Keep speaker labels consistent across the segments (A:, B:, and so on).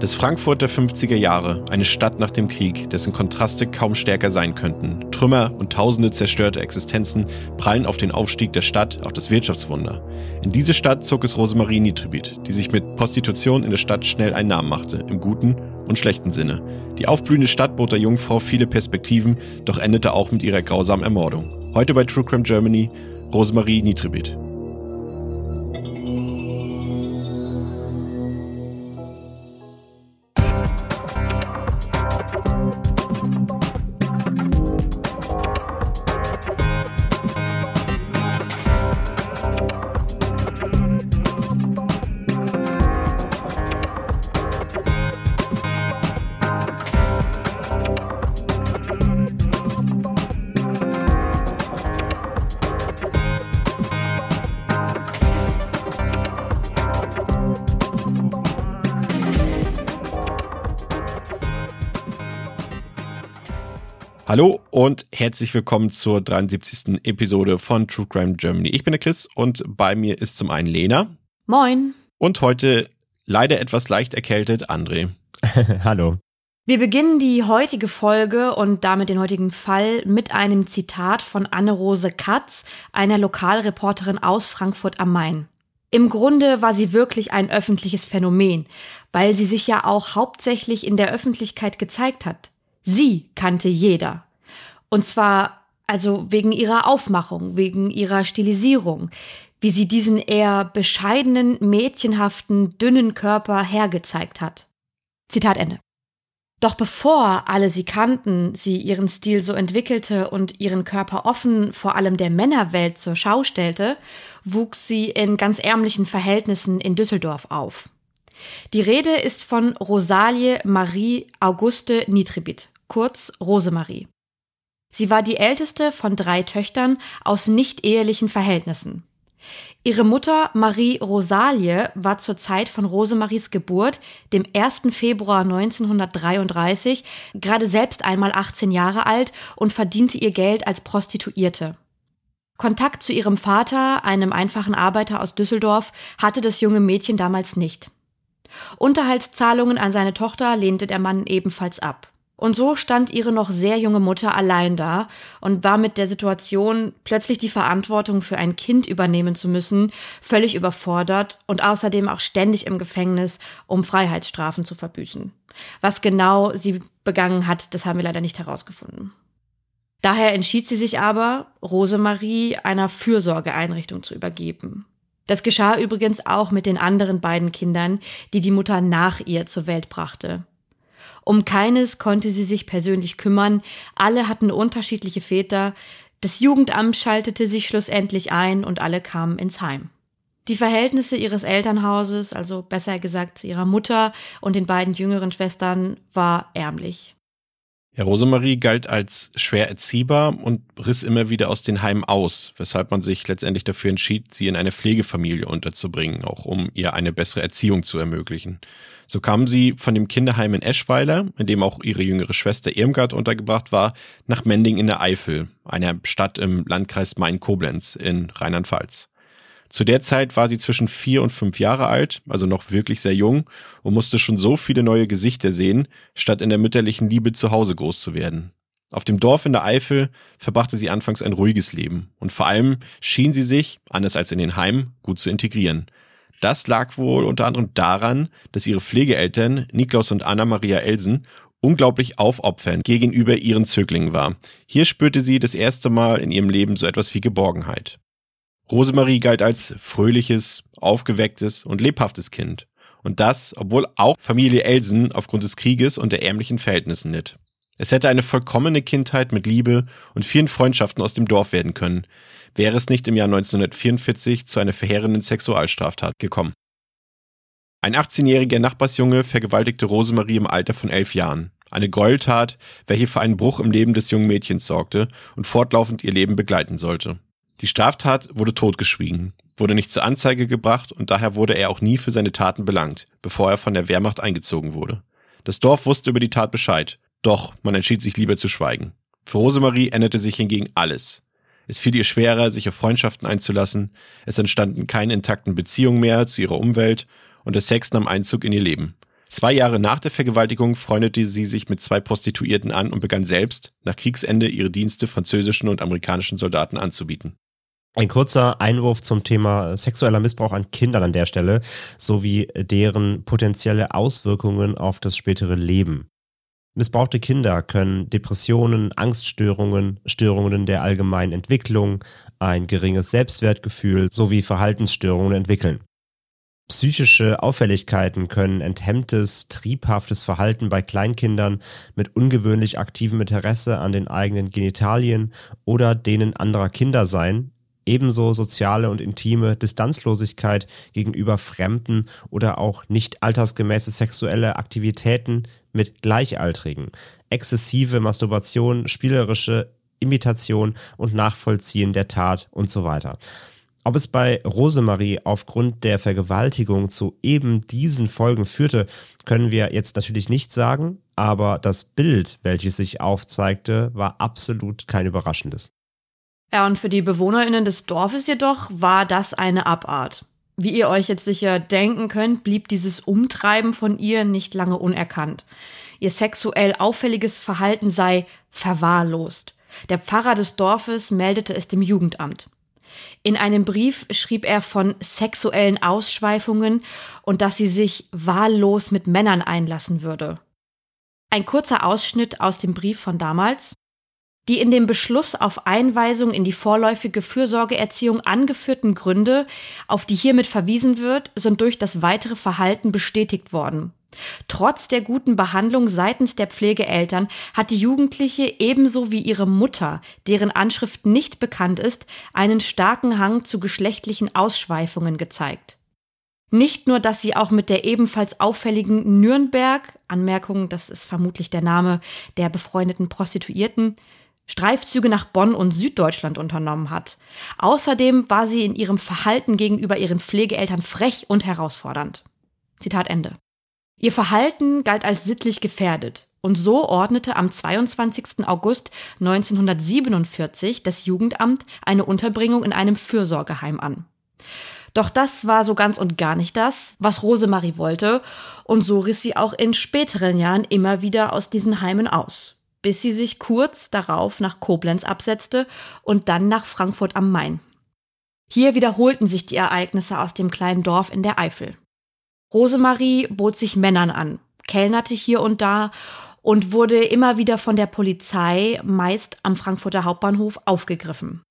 A: Das Frankfurt der 50er Jahre, eine Stadt nach dem Krieg, dessen Kontraste kaum stärker sein könnten. Trümmer und tausende zerstörte Existenzen prallen auf den Aufstieg der Stadt, auf das Wirtschaftswunder. In diese Stadt zog es Rosemarie Nitribit, die sich mit Prostitution in der Stadt schnell einen Namen machte, im guten und schlechten Sinne. Die aufblühende Stadt bot der Jungfrau viele Perspektiven, doch endete auch mit ihrer grausamen Ermordung. Heute bei True Crime Germany, Rosemarie Nitribit. Herzlich willkommen zur 73. Episode von True Crime Germany. Ich bin der Chris und bei mir ist zum einen Lena.
B: Moin.
A: Und heute leider etwas leicht erkältet André.
C: Hallo.
B: Wir beginnen die heutige Folge und damit den heutigen Fall mit einem Zitat von Anne-Rose Katz, einer Lokalreporterin aus Frankfurt am Main. Im Grunde war sie wirklich ein öffentliches Phänomen, weil sie sich ja auch hauptsächlich in der Öffentlichkeit gezeigt hat. Sie kannte jeder. Und zwar also wegen ihrer Aufmachung, wegen ihrer Stilisierung, wie sie diesen eher bescheidenen, mädchenhaften, dünnen Körper hergezeigt hat. Zitat Ende. Doch bevor alle sie kannten, sie ihren Stil so entwickelte und ihren Körper offen vor allem der Männerwelt zur Schau stellte, wuchs sie in ganz ärmlichen Verhältnissen in Düsseldorf auf. Die Rede ist von Rosalie Marie Auguste Nitribit, kurz Rosemarie. Sie war die älteste von drei Töchtern aus nicht ehelichen Verhältnissen. Ihre Mutter Marie Rosalie war zur Zeit von Rosemaries Geburt, dem 1. Februar 1933, gerade selbst einmal 18 Jahre alt und verdiente ihr Geld als Prostituierte. Kontakt zu ihrem Vater, einem einfachen Arbeiter aus Düsseldorf, hatte das junge Mädchen damals nicht. Unterhaltszahlungen an seine Tochter lehnte der Mann ebenfalls ab. Und so stand ihre noch sehr junge Mutter allein da und war mit der Situation, plötzlich die Verantwortung für ein Kind übernehmen zu müssen, völlig überfordert und außerdem auch ständig im Gefängnis, um Freiheitsstrafen zu verbüßen. Was genau sie begangen hat, das haben wir leider nicht herausgefunden. Daher entschied sie sich aber, Rosemarie einer Fürsorgeeinrichtung zu übergeben. Das geschah übrigens auch mit den anderen beiden Kindern, die die Mutter nach ihr zur Welt brachte. Um keines konnte sie sich persönlich kümmern, alle hatten unterschiedliche Väter, das Jugendamt schaltete sich schlussendlich ein und alle kamen ins Heim. Die Verhältnisse ihres Elternhauses, also besser gesagt ihrer Mutter und den beiden jüngeren Schwestern, war ärmlich.
A: Ja, Rosemarie galt als schwer erziehbar und riss immer wieder aus den Heimen aus, weshalb man sich letztendlich dafür entschied, sie in eine Pflegefamilie unterzubringen, auch um ihr eine bessere Erziehung zu ermöglichen. So kam sie von dem Kinderheim in Eschweiler, in dem auch ihre jüngere Schwester Irmgard untergebracht war, nach Mending in der Eifel, einer Stadt im Landkreis Main-Koblenz in Rheinland-Pfalz. Zu der Zeit war sie zwischen vier und fünf Jahre alt, also noch wirklich sehr jung und musste schon so viele neue Gesichter sehen, statt in der mütterlichen Liebe zu Hause groß zu werden. Auf dem Dorf in der Eifel verbrachte sie anfangs ein ruhiges Leben und vor allem schien sie sich, anders als in den Heimen, gut zu integrieren. Das lag wohl unter anderem daran, dass ihre Pflegeeltern Niklaus und Anna-Maria Elsen unglaublich aufopfernd gegenüber ihren Zöglingen war. Hier spürte sie das erste Mal in ihrem Leben so etwas wie Geborgenheit. Rosemarie galt als fröhliches, aufgewecktes und lebhaftes Kind. Und das, obwohl auch Familie Elsen aufgrund des Krieges und der ärmlichen Verhältnissen litt. Es hätte eine vollkommene Kindheit mit Liebe und vielen Freundschaften aus dem Dorf werden können, wäre es nicht im Jahr 1944 zu einer verheerenden Sexualstraftat gekommen. Ein 18-jähriger Nachbarsjunge vergewaltigte Rosemarie im Alter von elf Jahren. Eine Gräueltat, welche für einen Bruch im Leben des jungen Mädchens sorgte und fortlaufend ihr Leben begleiten sollte. Die Straftat wurde totgeschwiegen, wurde nicht zur Anzeige gebracht und daher wurde er auch nie für seine Taten belangt, bevor er von der Wehrmacht eingezogen wurde. Das Dorf wusste über die Tat Bescheid, Doch man entschied sich lieber zu schweigen. Für Rosemarie änderte sich hingegen alles. Es fiel ihr schwerer, sich auf Freundschaften einzulassen, es entstanden keine intakten Beziehungen mehr zu ihrer Umwelt und der Sex nahm Einzug in ihr Leben. Zwei Jahre nach der Vergewaltigung freundete sie sich mit zwei Prostituierten an und begann selbst, nach Kriegsende, ihre Dienste französischen und amerikanischen Soldaten anzubieten.
C: Ein kurzer Einwurf zum Thema sexueller Missbrauch an Kindern an der Stelle sowie deren potenzielle Auswirkungen auf das spätere Leben. Missbrauchte Kinder können Depressionen, Angststörungen, Störungen der allgemeinen Entwicklung, ein geringes Selbstwertgefühl sowie Verhaltensstörungen entwickeln. Psychische Auffälligkeiten können enthemmtes, triebhaftes Verhalten bei Kleinkindern mit ungewöhnlich aktivem Interesse an den eigenen Genitalien oder denen anderer Kinder sein, ebenso soziale und intime Distanzlosigkeit gegenüber fremden oder auch nicht altersgemäße sexuelle Aktivitäten mit Gleichaltrigen, exzessive Masturbation, spielerische Imitation und Nachvollziehen der Tat und so weiter. Ob es bei Rosemarie aufgrund der Vergewaltigung zu eben diesen Folgen führte, können wir jetzt natürlich nicht sagen, aber das Bild, welches sich aufzeigte, war absolut kein überraschendes.
B: Ja, und für die BewohnerInnen des Dorfes jedoch war das eine Abart. Wie ihr euch jetzt sicher denken könnt, blieb dieses Umtreiben von ihr nicht lange unerkannt. Ihr sexuell auffälliges Verhalten sei verwahrlost. Der Pfarrer des Dorfes meldete es dem Jugendamt. In einem Brief schrieb er von sexuellen Ausschweifungen und dass sie sich wahllos mit Männern einlassen würde. Ein kurzer Ausschnitt aus dem Brief von damals. Die in dem Beschluss auf Einweisung in die vorläufige Fürsorgeerziehung angeführten Gründe, auf die hiermit verwiesen wird, sind durch das weitere Verhalten bestätigt worden. Trotz der guten Behandlung seitens der Pflegeeltern hat die Jugendliche ebenso wie ihre Mutter, deren Anschrift nicht bekannt ist, einen starken Hang zu geschlechtlichen Ausschweifungen gezeigt. Nicht nur, dass sie auch mit der ebenfalls auffälligen Nürnberg, Anmerkung, das ist vermutlich der Name der befreundeten Prostituierten, Streifzüge nach Bonn und Süddeutschland unternommen hat. Außerdem war sie in ihrem Verhalten gegenüber ihren Pflegeeltern frech und herausfordernd. Zitat Ende. Ihr Verhalten galt als sittlich gefährdet. Und so ordnete am 22. August 1947 das Jugendamt eine Unterbringung in einem Fürsorgeheim an. Doch das war so ganz und gar nicht das, was Rosemarie wollte, und so riss sie auch in späteren Jahren immer wieder aus diesen Heimen aus bis sie sich kurz darauf nach Koblenz absetzte und dann nach Frankfurt am Main. Hier wiederholten sich die Ereignisse aus dem kleinen Dorf in der Eifel. Rosemarie bot sich Männern an, kellnerte hier und da und wurde immer wieder von der Polizei, meist am Frankfurter Hauptbahnhof, aufgegriffen.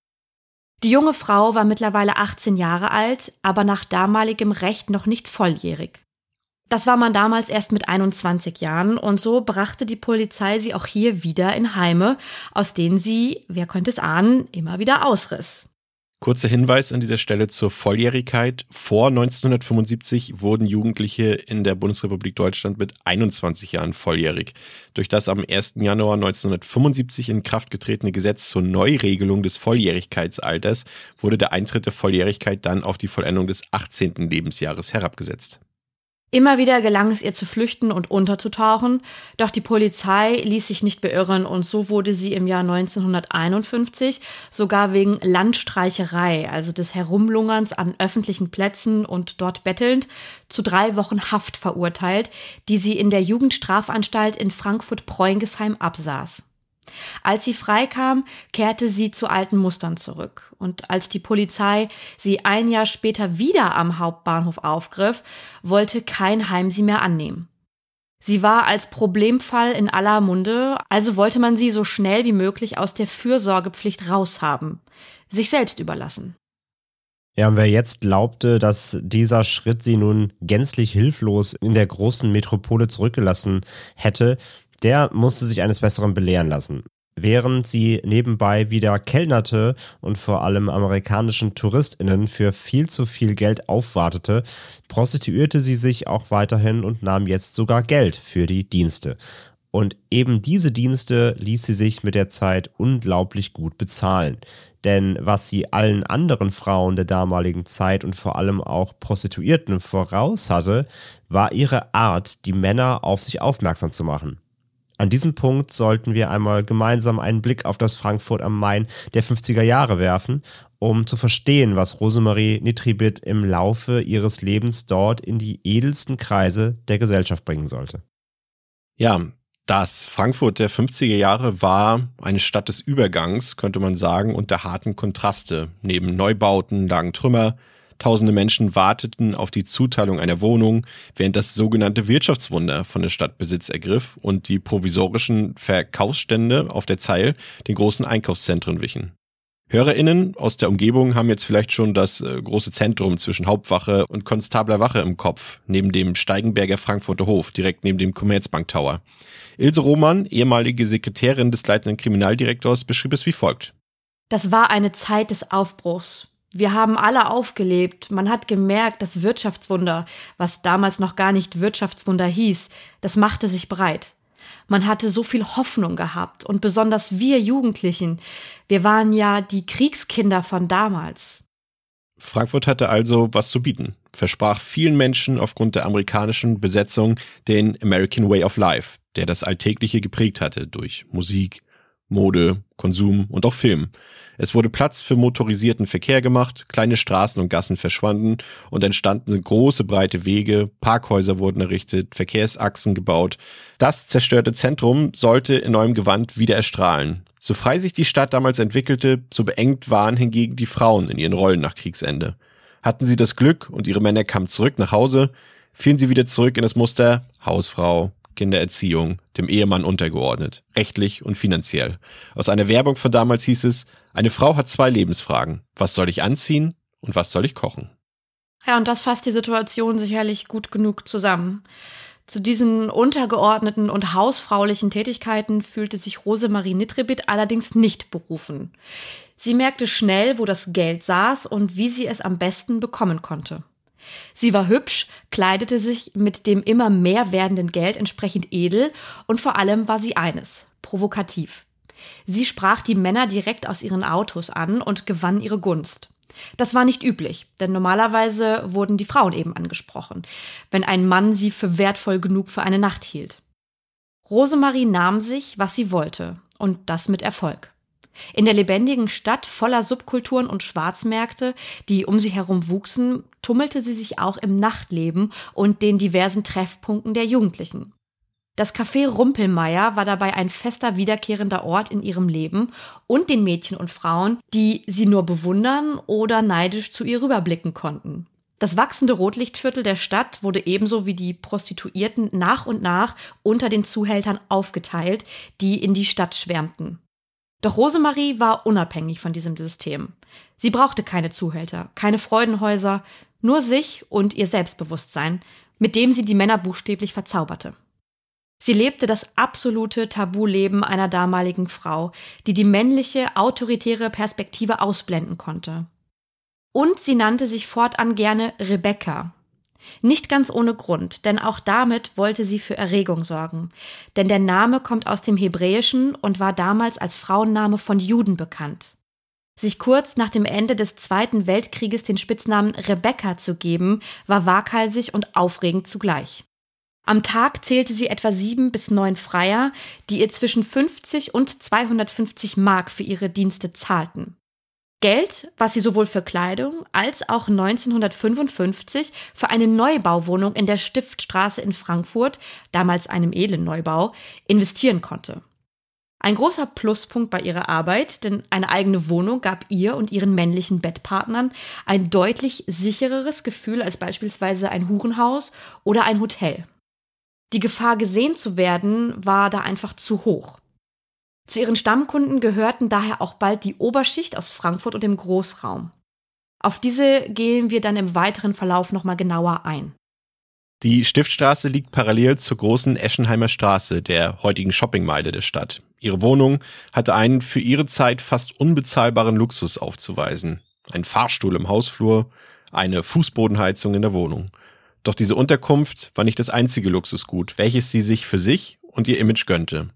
B: Die junge Frau war mittlerweile 18 Jahre alt, aber nach damaligem Recht noch nicht volljährig. Das war man damals erst mit 21 Jahren und so brachte die Polizei sie auch hier wieder in Heime, aus denen sie, wer könnte es ahnen, immer wieder ausriss.
A: Kurzer Hinweis an dieser Stelle zur Volljährigkeit. Vor 1975 wurden Jugendliche in der Bundesrepublik Deutschland mit 21 Jahren volljährig. Durch das am 1. Januar 1975 in Kraft getretene Gesetz zur Neuregelung des Volljährigkeitsalters wurde der Eintritt der Volljährigkeit dann auf die Vollendung des 18. Lebensjahres herabgesetzt.
B: Immer wieder gelang es ihr zu flüchten und unterzutauchen, doch die Polizei ließ sich nicht beirren und so wurde sie im Jahr 1951 sogar wegen Landstreicherei, also des Herumlungerns an öffentlichen Plätzen und dort bettelnd, zu drei Wochen Haft verurteilt, die sie in der Jugendstrafanstalt in Frankfurt-Preungesheim absaß. Als sie freikam, kehrte sie zu alten Mustern zurück. Und als die Polizei sie ein Jahr später wieder am Hauptbahnhof aufgriff, wollte kein Heim sie mehr annehmen. Sie war als Problemfall in aller Munde, also wollte man sie so schnell wie möglich aus der Fürsorgepflicht raushaben, sich selbst überlassen.
C: Ja, und wer jetzt glaubte, dass dieser Schritt sie nun gänzlich hilflos in der großen Metropole zurückgelassen hätte, der musste sich eines Besseren belehren lassen. Während sie nebenbei wieder kellnerte und vor allem amerikanischen TouristInnen für viel zu viel Geld aufwartete, prostituierte sie sich auch weiterhin und nahm jetzt sogar Geld für die Dienste. Und eben diese Dienste ließ sie sich mit der Zeit unglaublich gut bezahlen. Denn was sie allen anderen Frauen der damaligen Zeit und vor allem auch Prostituierten voraus hatte, war ihre Art, die Männer auf sich aufmerksam zu machen. An diesem Punkt sollten wir einmal gemeinsam einen Blick auf das Frankfurt am Main der 50er Jahre werfen, um zu verstehen, was Rosemarie Nitribit im Laufe ihres Lebens dort in die edelsten Kreise der Gesellschaft bringen sollte.
A: Ja, das Frankfurt der 50er Jahre war eine Stadt des Übergangs, könnte man sagen, und der harten Kontraste. Neben Neubauten lagen Trümmer, Tausende Menschen warteten auf die Zuteilung einer Wohnung, während das sogenannte Wirtschaftswunder von der Stadt Besitz ergriff und die provisorischen Verkaufsstände auf der Zeil den großen Einkaufszentren wichen. HörerInnen aus der Umgebung haben jetzt vielleicht schon das äh, große Zentrum zwischen Hauptwache und Konstabler Wache im Kopf, neben dem Steigenberger Frankfurter Hof, direkt neben dem Commerzbank Tower. Ilse Roman, ehemalige Sekretärin des leitenden Kriminaldirektors, beschrieb es wie folgt.
B: Das war eine Zeit des Aufbruchs. Wir haben alle aufgelebt. Man hat gemerkt, das Wirtschaftswunder, was damals noch gar nicht Wirtschaftswunder hieß, das machte sich breit. Man hatte so viel Hoffnung gehabt und besonders wir Jugendlichen, wir waren ja die Kriegskinder von damals.
A: Frankfurt hatte also was zu bieten, versprach vielen Menschen aufgrund der amerikanischen Besetzung den American Way of Life, der das Alltägliche geprägt hatte durch Musik, Mode, Konsum und auch Film. Es wurde Platz für motorisierten Verkehr gemacht, kleine Straßen und Gassen verschwanden und entstanden große breite Wege, Parkhäuser wurden errichtet, Verkehrsachsen gebaut. Das zerstörte Zentrum sollte in neuem Gewand wieder erstrahlen. So frei sich die Stadt damals entwickelte, so beengt waren hingegen die Frauen in ihren Rollen nach Kriegsende. Hatten sie das Glück und ihre Männer kamen zurück nach Hause, fielen sie wieder zurück in das Muster Hausfrau, Kindererziehung dem Ehemann untergeordnet, rechtlich und finanziell. Aus einer Werbung von damals hieß es, eine Frau hat zwei Lebensfragen. Was soll ich anziehen und was soll ich kochen?
B: Ja, und das fasst die Situation sicherlich gut genug zusammen. Zu diesen untergeordneten und hausfraulichen Tätigkeiten fühlte sich Rosemarie Nitribit allerdings nicht berufen. Sie merkte schnell, wo das Geld saß und wie sie es am besten bekommen konnte. Sie war hübsch, kleidete sich mit dem immer mehr werdenden Geld entsprechend edel und vor allem war sie eines, provokativ. Sie sprach die Männer direkt aus ihren Autos an und gewann ihre Gunst. Das war nicht üblich, denn normalerweise wurden die Frauen eben angesprochen, wenn ein Mann sie für wertvoll genug für eine Nacht hielt. Rosemarie nahm sich, was sie wollte, und das mit Erfolg. In der lebendigen Stadt voller Subkulturen und Schwarzmärkte, die um sie herum wuchsen, tummelte sie sich auch im Nachtleben und den diversen Treffpunkten der Jugendlichen. Das Café Rumpelmeier war dabei ein fester wiederkehrender Ort in ihrem Leben und den Mädchen und Frauen, die sie nur bewundern oder neidisch zu ihr rüberblicken konnten. Das wachsende Rotlichtviertel der Stadt wurde ebenso wie die Prostituierten nach und nach unter den Zuhältern aufgeteilt, die in die Stadt schwärmten. Doch Rosemarie war unabhängig von diesem System. Sie brauchte keine Zuhälter, keine Freudenhäuser, nur sich und ihr Selbstbewusstsein, mit dem sie die Männer buchstäblich verzauberte. Sie lebte das absolute Tabuleben einer damaligen Frau, die die männliche, autoritäre Perspektive ausblenden konnte. Und sie nannte sich fortan gerne Rebecca, nicht ganz ohne Grund, denn auch damit wollte sie für Erregung sorgen. Denn der Name kommt aus dem Hebräischen und war damals als Frauenname von Juden bekannt. Sich kurz nach dem Ende des Zweiten Weltkrieges den Spitznamen Rebecca zu geben, war waghalsig und aufregend zugleich. Am Tag zählte sie etwa sieben bis neun Freier, die ihr zwischen 50 und 250 Mark für ihre Dienste zahlten. Geld, was sie sowohl für Kleidung als auch 1955 für eine Neubauwohnung in der Stiftstraße in Frankfurt, damals einem edlen Neubau, investieren konnte. Ein großer Pluspunkt bei ihrer Arbeit, denn eine eigene Wohnung gab ihr und ihren männlichen Bettpartnern ein deutlich sichereres Gefühl als beispielsweise ein Hurenhaus oder ein Hotel. Die Gefahr gesehen zu werden war da einfach zu hoch. Zu ihren Stammkunden gehörten daher auch bald die Oberschicht aus Frankfurt und dem Großraum. Auf diese gehen wir dann im weiteren Verlauf nochmal genauer ein.
A: Die Stiftstraße liegt parallel zur großen Eschenheimer Straße, der heutigen Shoppingmeile der Stadt. Ihre Wohnung hatte einen für ihre Zeit fast unbezahlbaren Luxus aufzuweisen. Ein Fahrstuhl im Hausflur, eine Fußbodenheizung in der Wohnung. Doch diese Unterkunft war nicht das einzige Luxusgut, welches sie sich für sich und ihr Image gönnte.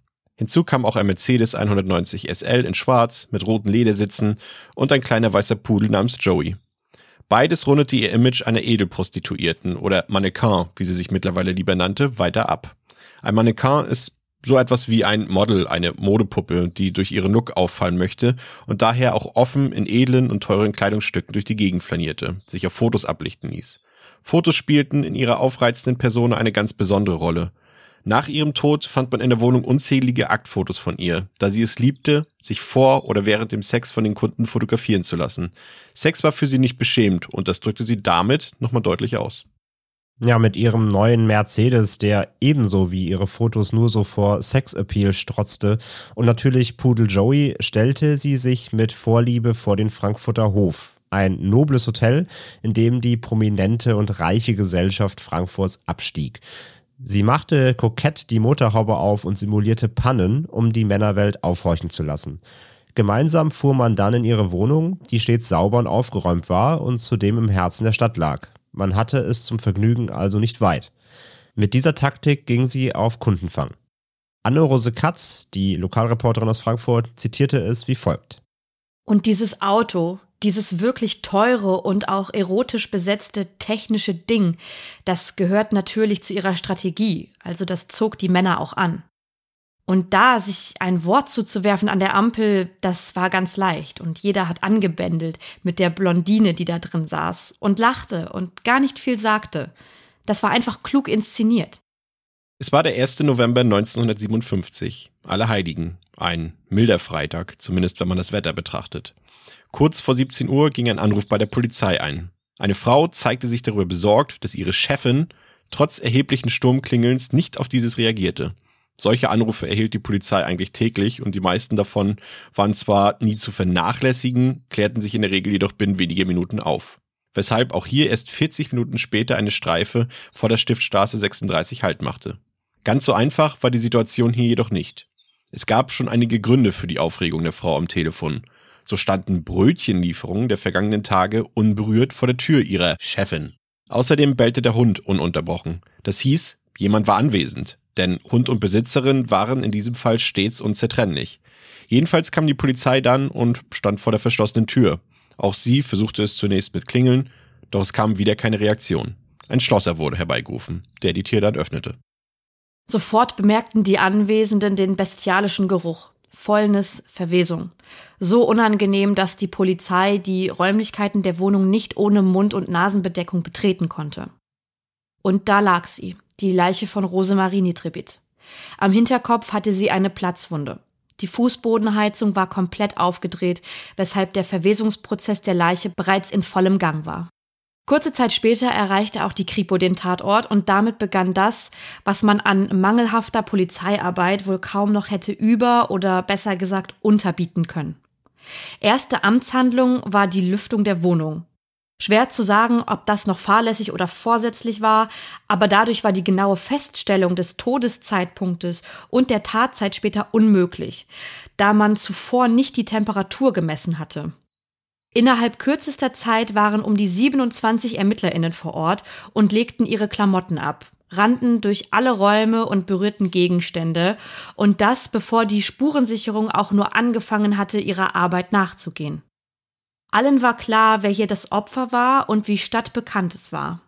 A: Hinzu kam auch ein Mercedes 190 SL in Schwarz mit roten Ledersitzen und ein kleiner weißer Pudel namens Joey. Beides rundete ihr Image einer Edelprostituierten oder Mannequin, wie sie sich mittlerweile lieber nannte, weiter ab. Ein Mannequin ist So etwas wie ein Model, eine Modepuppe, die durch ihren Look auffallen möchte und daher auch offen in edlen und teuren Kleidungsstücken durch die Gegend flanierte, sich auf Fotos ablichten ließ. Fotos spielten in ihrer aufreizenden Person eine ganz besondere Rolle. Nach ihrem Tod fand man in der Wohnung unzählige Aktfotos von ihr, da sie es liebte, sich vor oder während dem Sex von den Kunden fotografieren zu lassen. Sex war für sie nicht beschämt und das drückte sie damit nochmal deutlich aus.
C: Ja, mit ihrem neuen Mercedes, der ebenso wie ihre Fotos nur so vor Sexappeal strotzte. Und natürlich Pudel Joey stellte sie sich mit Vorliebe vor den Frankfurter Hof. Ein nobles Hotel, in dem die prominente und reiche Gesellschaft Frankfurts abstieg. Sie machte kokett die Motorhaube auf und simulierte Pannen, um die Männerwelt aufhorchen zu lassen. Gemeinsam fuhr man dann in ihre Wohnung, die stets sauber und aufgeräumt war und zudem im Herzen der Stadt lag. Man hatte es zum Vergnügen also nicht weit. Mit dieser Taktik ging sie auf Kundenfang. Anne-Rose Katz, die Lokalreporterin aus Frankfurt, zitierte es wie folgt.
B: Und dieses Auto, dieses wirklich teure und auch erotisch besetzte technische Ding, das gehört natürlich zu ihrer Strategie, also das zog die Männer auch an. Und da sich ein Wort zuzuwerfen an der Ampel, das war ganz leicht. Und jeder hat angebändelt mit der Blondine, die da drin saß und lachte und gar nicht viel sagte. Das war einfach klug inszeniert.
A: Es war der 1. November 1957, Allerheiligen, ein milder Freitag, zumindest wenn man das Wetter betrachtet. Kurz vor 17 Uhr ging ein Anruf bei der Polizei ein. Eine Frau zeigte sich darüber besorgt, dass ihre Chefin trotz erheblichen Sturmklingelns nicht auf dieses reagierte. Solche Anrufe erhielt die Polizei eigentlich täglich und die meisten davon waren zwar nie zu vernachlässigen, klärten sich in der Regel jedoch binnen weniger Minuten auf. Weshalb auch hier erst 40 Minuten später eine Streife vor der Stiftstraße 36 Halt machte. Ganz so einfach war die Situation hier jedoch nicht. Es gab schon einige Gründe für die Aufregung der Frau am Telefon. So standen Brötchenlieferungen der vergangenen Tage unberührt vor der Tür ihrer Chefin. Außerdem bellte der Hund ununterbrochen. Das hieß, jemand war anwesend denn Hund und Besitzerin waren in diesem Fall stets unzertrennlich. Jedenfalls kam die Polizei dann und stand vor der verschlossenen Tür. Auch sie versuchte es zunächst mit Klingeln, doch es kam wieder keine Reaktion. Ein Schlosser wurde herbeigerufen, der die Tür dann öffnete.
B: Sofort bemerkten die Anwesenden den bestialischen Geruch. Fäulnis, Verwesung. So unangenehm, dass die Polizei die Räumlichkeiten der Wohnung nicht ohne Mund- und Nasenbedeckung betreten konnte. Und da lag sie, die Leiche von Rosemarie Nitribit. Am Hinterkopf hatte sie eine Platzwunde. Die Fußbodenheizung war komplett aufgedreht, weshalb der Verwesungsprozess der Leiche bereits in vollem Gang war. Kurze Zeit später erreichte auch die Kripo den Tatort und damit begann das, was man an mangelhafter Polizeiarbeit wohl kaum noch hätte über oder besser gesagt unterbieten können. Erste Amtshandlung war die Lüftung der Wohnung. Schwer zu sagen, ob das noch fahrlässig oder vorsätzlich war, aber dadurch war die genaue Feststellung des Todeszeitpunktes und der Tatzeit später unmöglich, da man zuvor nicht die Temperatur gemessen hatte. Innerhalb kürzester Zeit waren um die 27 Ermittlerinnen vor Ort und legten ihre Klamotten ab, rannten durch alle Räume und berührten Gegenstände, und das bevor die Spurensicherung auch nur angefangen hatte, ihrer Arbeit nachzugehen. Allen war klar, wer hier das Opfer war und wie stadtbekannt es war.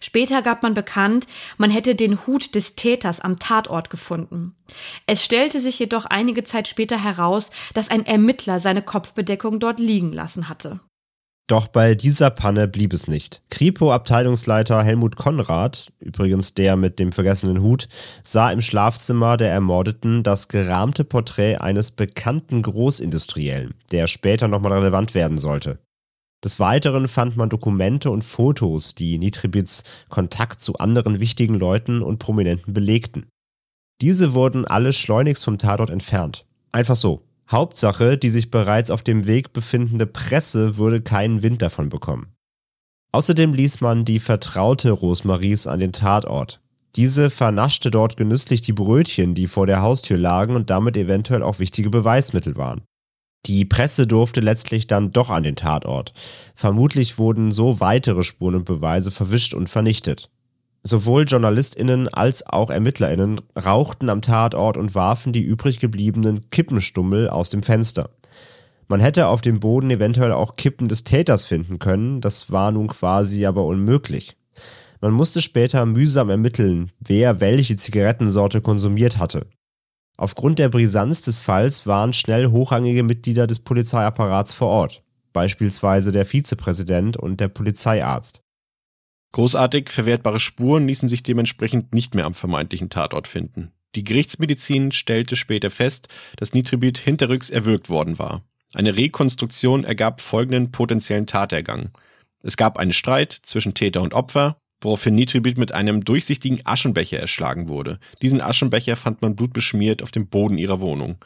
B: Später gab man bekannt, man hätte den Hut des Täters am Tatort gefunden. Es stellte sich jedoch einige Zeit später heraus, dass ein Ermittler seine Kopfbedeckung dort liegen lassen hatte.
C: Doch bei dieser Panne blieb es nicht. Kripo-Abteilungsleiter Helmut Konrad, übrigens der mit dem vergessenen Hut, sah im Schlafzimmer der Ermordeten das gerahmte Porträt eines bekannten Großindustriellen, der später nochmal relevant werden sollte. Des Weiteren fand man Dokumente und Fotos, die Nitribits Kontakt zu anderen wichtigen Leuten und Prominenten belegten. Diese wurden alle schleunigst vom Tatort entfernt. Einfach so, Hauptsache, die sich bereits auf dem Weg befindende Presse würde keinen Wind davon bekommen. Außerdem ließ man die Vertraute Rosmaries an den Tatort. Diese vernaschte dort genüsslich die Brötchen, die vor der Haustür lagen und damit eventuell auch wichtige Beweismittel waren. Die Presse durfte letztlich dann doch an den Tatort. Vermutlich wurden so weitere Spuren und Beweise verwischt und vernichtet. Sowohl JournalistInnen als auch ErmittlerInnen rauchten am Tatort und warfen die übrig gebliebenen Kippenstummel aus dem Fenster. Man hätte auf dem Boden eventuell auch Kippen des Täters finden können, das war nun quasi aber unmöglich. Man musste später mühsam ermitteln, wer welche Zigarettensorte konsumiert hatte. Aufgrund der Brisanz des Falls waren schnell hochrangige Mitglieder des Polizeiapparats vor Ort, beispielsweise der Vizepräsident und der Polizeiarzt.
A: Großartig verwertbare Spuren ließen sich dementsprechend nicht mehr am vermeintlichen Tatort finden. Die Gerichtsmedizin stellte später fest, dass Nitribit hinterrücks erwürgt worden war. Eine Rekonstruktion ergab folgenden potenziellen Tatergang. Es gab einen Streit zwischen Täter und Opfer, woraufhin Nitribit mit einem durchsichtigen Aschenbecher erschlagen wurde. Diesen Aschenbecher fand man blutbeschmiert auf dem Boden ihrer Wohnung.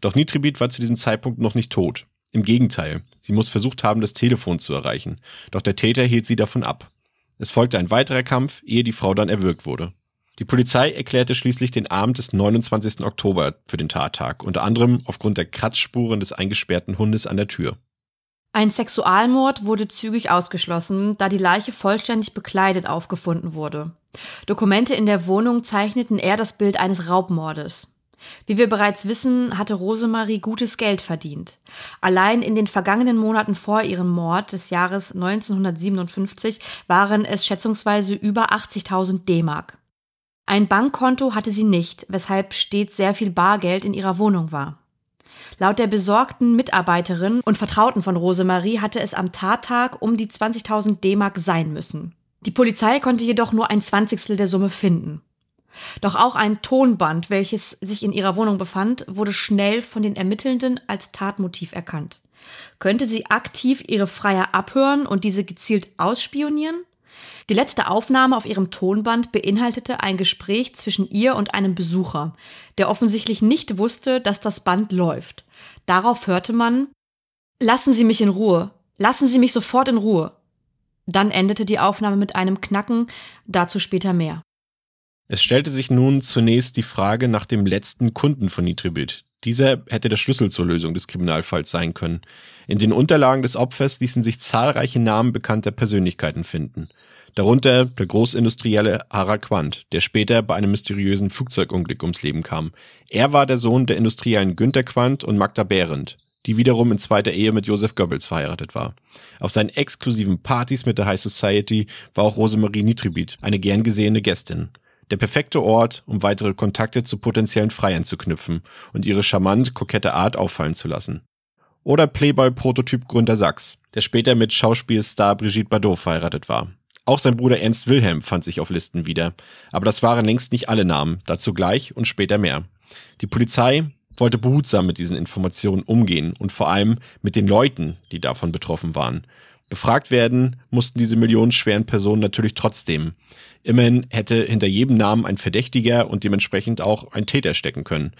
A: Doch Nitribit war zu diesem Zeitpunkt noch nicht tot. Im Gegenteil, sie muss versucht haben, das Telefon zu erreichen. Doch der Täter hielt sie davon ab. Es folgte ein weiterer Kampf, ehe die Frau dann erwürgt wurde. Die Polizei erklärte schließlich den Abend des 29. Oktober für den Tattag, unter anderem aufgrund der Kratzspuren des eingesperrten Hundes an der Tür.
B: Ein Sexualmord wurde zügig ausgeschlossen, da die Leiche vollständig bekleidet aufgefunden wurde. Dokumente in der Wohnung zeichneten eher das Bild eines Raubmordes. Wie wir bereits wissen, hatte Rosemarie gutes Geld verdient. Allein in den vergangenen Monaten vor ihrem Mord des Jahres 1957 waren es schätzungsweise über 80.000 D-Mark. Ein Bankkonto hatte sie nicht, weshalb stets sehr viel Bargeld in ihrer Wohnung war. Laut der besorgten Mitarbeiterin und Vertrauten von Rosemarie hatte es am Tattag um die 20.000 D-Mark sein müssen. Die Polizei konnte jedoch nur ein Zwanzigstel der Summe finden. Doch auch ein Tonband, welches sich in ihrer Wohnung befand, wurde schnell von den Ermittelnden als Tatmotiv erkannt. Könnte sie aktiv ihre Freier abhören und diese gezielt ausspionieren? Die letzte Aufnahme auf ihrem Tonband beinhaltete ein Gespräch zwischen ihr und einem Besucher, der offensichtlich nicht wusste, dass das Band läuft. Darauf hörte man Lassen Sie mich in Ruhe. Lassen Sie mich sofort in Ruhe. Dann endete die Aufnahme mit einem Knacken, dazu später mehr.
A: Es stellte sich nun zunächst die Frage nach dem letzten Kunden von Nitribit. Dieser hätte der Schlüssel zur Lösung des Kriminalfalls sein können. In den Unterlagen des Opfers ließen sich zahlreiche Namen bekannter Persönlichkeiten finden. Darunter der Großindustrielle Harald Quandt, der später bei einem mysteriösen Flugzeugunglück ums Leben kam. Er war der Sohn der Industriellen Günter Quandt und Magda Behrendt, die wiederum in zweiter Ehe mit Josef Goebbels verheiratet war. Auf seinen exklusiven Partys mit der High Society war auch Rosemarie Nitribit eine gern gesehene Gästin der perfekte Ort, um weitere Kontakte zu potenziellen Freiern zu knüpfen und ihre charmant kokette Art auffallen zu lassen. Oder Playboy-Prototyp Gründer Sachs, der später mit Schauspielstar Brigitte Bardot verheiratet war. Auch sein Bruder Ernst Wilhelm fand sich auf Listen wieder. Aber das waren längst nicht alle Namen, dazu gleich und später mehr. Die Polizei wollte behutsam mit diesen Informationen umgehen und vor allem mit den Leuten, die davon betroffen waren. Befragt werden mussten diese millionenschweren Personen natürlich trotzdem. Immerhin hätte hinter jedem Namen ein Verdächtiger und dementsprechend auch ein Täter stecken können.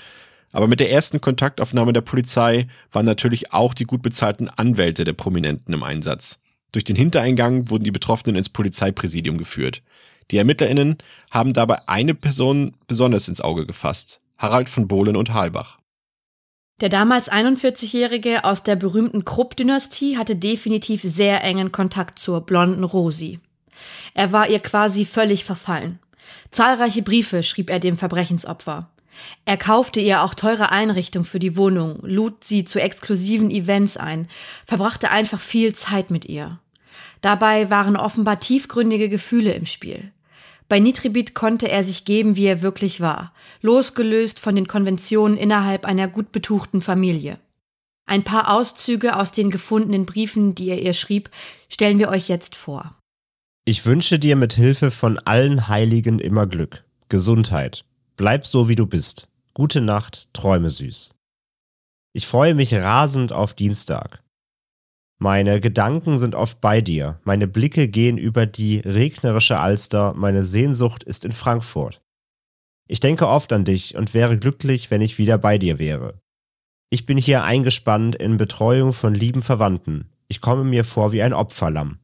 A: Aber mit der ersten Kontaktaufnahme der Polizei waren natürlich auch die gut bezahlten Anwälte der Prominenten im Einsatz. Durch den Hintereingang wurden die Betroffenen ins Polizeipräsidium geführt. Die ErmittlerInnen haben dabei eine Person besonders ins Auge gefasst. Harald von Bohlen und Halbach.
B: Der damals 41-Jährige aus der berühmten Krupp-Dynastie hatte definitiv sehr engen Kontakt zur blonden Rosi. Er war ihr quasi völlig verfallen. Zahlreiche Briefe schrieb er dem Verbrechensopfer. Er kaufte ihr auch teure Einrichtungen für die Wohnung, lud sie zu exklusiven Events ein, verbrachte einfach viel Zeit mit ihr. Dabei waren offenbar tiefgründige Gefühle im Spiel. Bei Nitribit konnte er sich geben, wie er wirklich war, losgelöst von den Konventionen innerhalb einer gut betuchten Familie. Ein paar Auszüge aus den gefundenen Briefen, die er ihr schrieb, stellen wir euch jetzt vor.
C: Ich wünsche dir mit Hilfe von allen Heiligen immer Glück, Gesundheit. Bleib so, wie du bist. Gute Nacht, träume süß. Ich freue mich rasend auf Dienstag. Meine Gedanken sind oft bei dir, meine Blicke gehen über die regnerische Alster, meine Sehnsucht ist in Frankfurt. Ich denke oft an dich und wäre glücklich, wenn ich wieder bei dir wäre. Ich bin hier eingespannt in Betreuung von lieben Verwandten. Ich komme mir vor wie ein Opferlamm.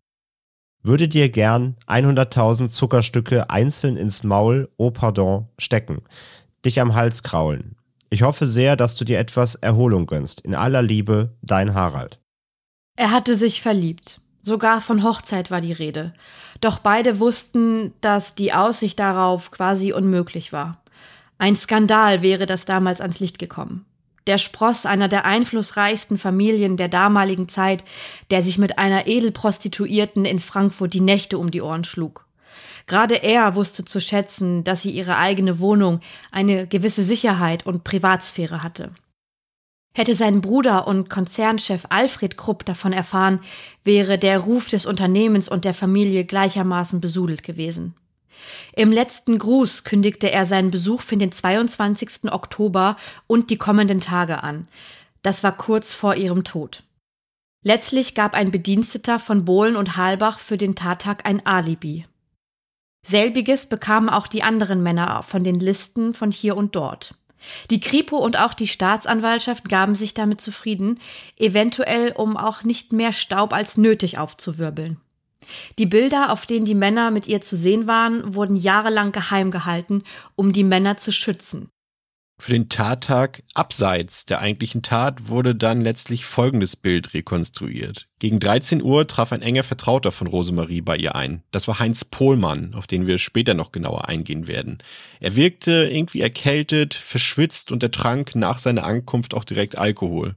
C: Würde dir gern 100.000 Zuckerstücke einzeln ins Maul, oh pardon, stecken, dich am Hals kraulen. Ich hoffe sehr, dass du dir etwas Erholung gönnst. In aller Liebe, dein Harald.
B: Er hatte sich verliebt. Sogar von Hochzeit war die Rede. Doch beide wussten, dass die Aussicht darauf quasi unmöglich war. Ein Skandal wäre das damals ans Licht gekommen. Der Spross einer der einflussreichsten Familien der damaligen Zeit, der sich mit einer Edelprostituierten in Frankfurt die Nächte um die Ohren schlug. Gerade er wusste zu schätzen, dass sie ihre eigene Wohnung, eine gewisse Sicherheit und Privatsphäre hatte. Hätte sein Bruder und Konzernchef Alfred Krupp davon erfahren, wäre der Ruf des Unternehmens und der Familie gleichermaßen besudelt gewesen. Im letzten Gruß kündigte er seinen Besuch für den 22. Oktober und die kommenden Tage an. Das war kurz vor ihrem Tod. Letztlich gab ein Bediensteter von Bohlen und Halbach für den Tattag ein Alibi. Selbiges bekamen auch die anderen Männer von den Listen von hier und dort. Die Kripo und auch die Staatsanwaltschaft gaben sich damit zufrieden, eventuell um auch nicht mehr Staub als nötig aufzuwirbeln. Die Bilder, auf denen die Männer mit ihr zu sehen waren, wurden jahrelang geheim gehalten, um die Männer zu schützen.
A: Für den Tattag abseits der eigentlichen Tat wurde dann letztlich folgendes Bild rekonstruiert. Gegen 13 Uhr traf ein enger Vertrauter von Rosemarie bei ihr ein. Das war Heinz Pohlmann, auf den wir später noch genauer eingehen werden. Er wirkte irgendwie erkältet, verschwitzt und er trank nach seiner Ankunft auch direkt Alkohol.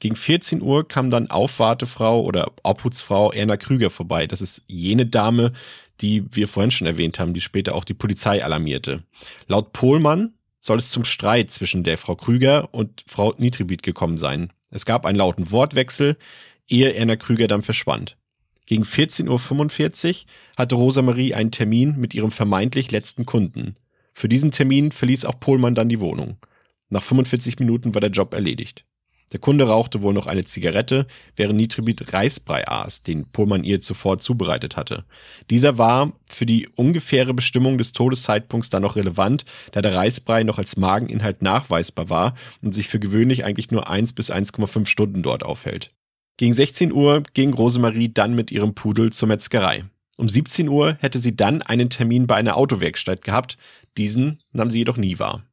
A: Gegen 14 Uhr kam dann Aufwartefrau oder Obhutsfrau Erna Krüger vorbei. Das ist jene Dame, die wir vorhin schon erwähnt haben, die später auch die Polizei alarmierte. Laut Pohlmann soll es zum Streit zwischen der Frau Krüger und Frau Nitribit gekommen sein. Es gab einen lauten Wortwechsel, ehe Erna Krüger dann verschwand. Gegen 14.45 Uhr hatte Rosamarie einen Termin mit ihrem vermeintlich letzten Kunden. Für diesen Termin verließ auch Pohlmann dann die Wohnung. Nach 45 Minuten war der Job erledigt. Der Kunde rauchte wohl noch eine Zigarette, während Nitribit Reisbrei aß, den Pohlmann ihr zuvor zubereitet hatte. Dieser war für die ungefähre Bestimmung des Todeszeitpunkts dann noch relevant, da der Reisbrei noch als Mageninhalt nachweisbar war und sich für gewöhnlich eigentlich nur 1 bis 1,5 Stunden dort aufhält. Gegen 16 Uhr ging Rosemarie dann mit ihrem Pudel zur Metzgerei. Um 17 Uhr hätte sie dann einen Termin bei einer Autowerkstatt gehabt, diesen nahm sie jedoch nie wahr.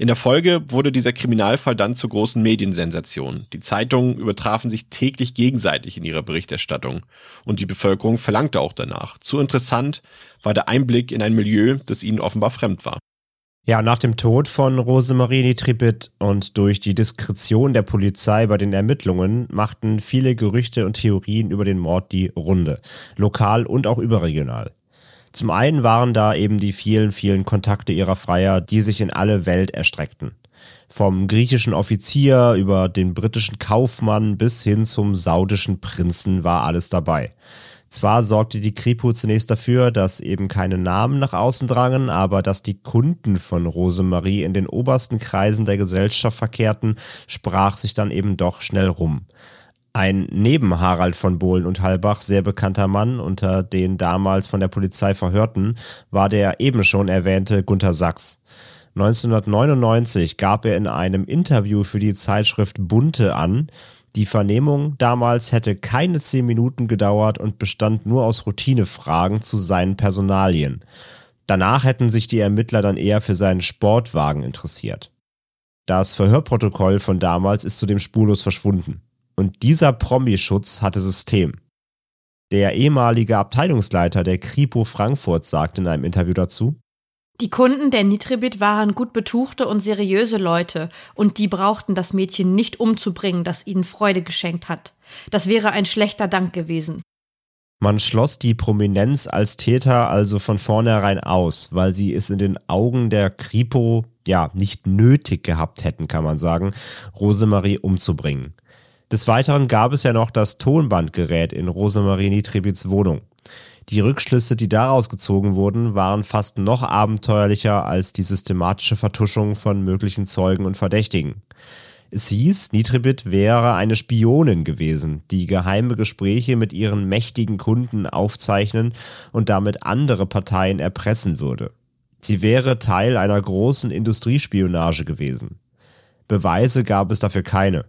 A: In der Folge wurde dieser Kriminalfall dann zur großen Mediensensation. Die Zeitungen übertrafen sich täglich gegenseitig in ihrer Berichterstattung und die Bevölkerung verlangte auch danach. Zu interessant war der Einblick in ein Milieu, das ihnen offenbar fremd war.
C: Ja, nach dem Tod von Rosemarie Nitribit und durch die Diskretion der Polizei bei den Ermittlungen machten viele Gerüchte und Theorien über den Mord die Runde, lokal und auch überregional. Zum einen waren da eben die vielen, vielen Kontakte ihrer Freier, die sich in alle Welt erstreckten. Vom griechischen Offizier über den britischen Kaufmann bis hin zum saudischen Prinzen war alles dabei. Zwar sorgte die Kripo zunächst dafür, dass eben keine Namen nach außen drangen, aber dass die Kunden von Rosemarie in den obersten Kreisen der Gesellschaft verkehrten, sprach sich dann eben doch schnell rum. Ein neben Harald von Bohlen und Halbach sehr bekannter Mann unter den damals von der Polizei Verhörten war der eben schon erwähnte Gunther Sachs. 1999 gab er in einem Interview für die Zeitschrift Bunte an, die Vernehmung damals hätte keine zehn Minuten gedauert und bestand nur aus Routinefragen zu seinen Personalien. Danach hätten sich die Ermittler dann eher für seinen Sportwagen interessiert. Das Verhörprotokoll von damals ist zudem spurlos verschwunden. Und dieser Promi-Schutz hatte System. Der ehemalige Abteilungsleiter der Kripo Frankfurt sagte in einem Interview dazu,
B: die Kunden der Nitribit waren gut betuchte und seriöse Leute, und die brauchten das Mädchen nicht umzubringen, das ihnen Freude geschenkt hat. Das wäre ein schlechter Dank gewesen.
C: Man schloss die Prominenz als Täter also von vornherein aus, weil sie es in den Augen der Kripo ja nicht nötig gehabt hätten, kann man sagen, Rosemarie umzubringen. Des Weiteren gab es ja noch das Tonbandgerät in Rosemarie Nitribits Wohnung. Die Rückschlüsse, die daraus gezogen wurden, waren fast noch abenteuerlicher als die systematische Vertuschung von möglichen Zeugen und Verdächtigen. Es hieß, Nitribit wäre eine Spionin gewesen, die geheime Gespräche mit ihren mächtigen Kunden aufzeichnen und damit andere Parteien erpressen würde. Sie wäre Teil einer großen Industriespionage gewesen. Beweise gab es dafür keine.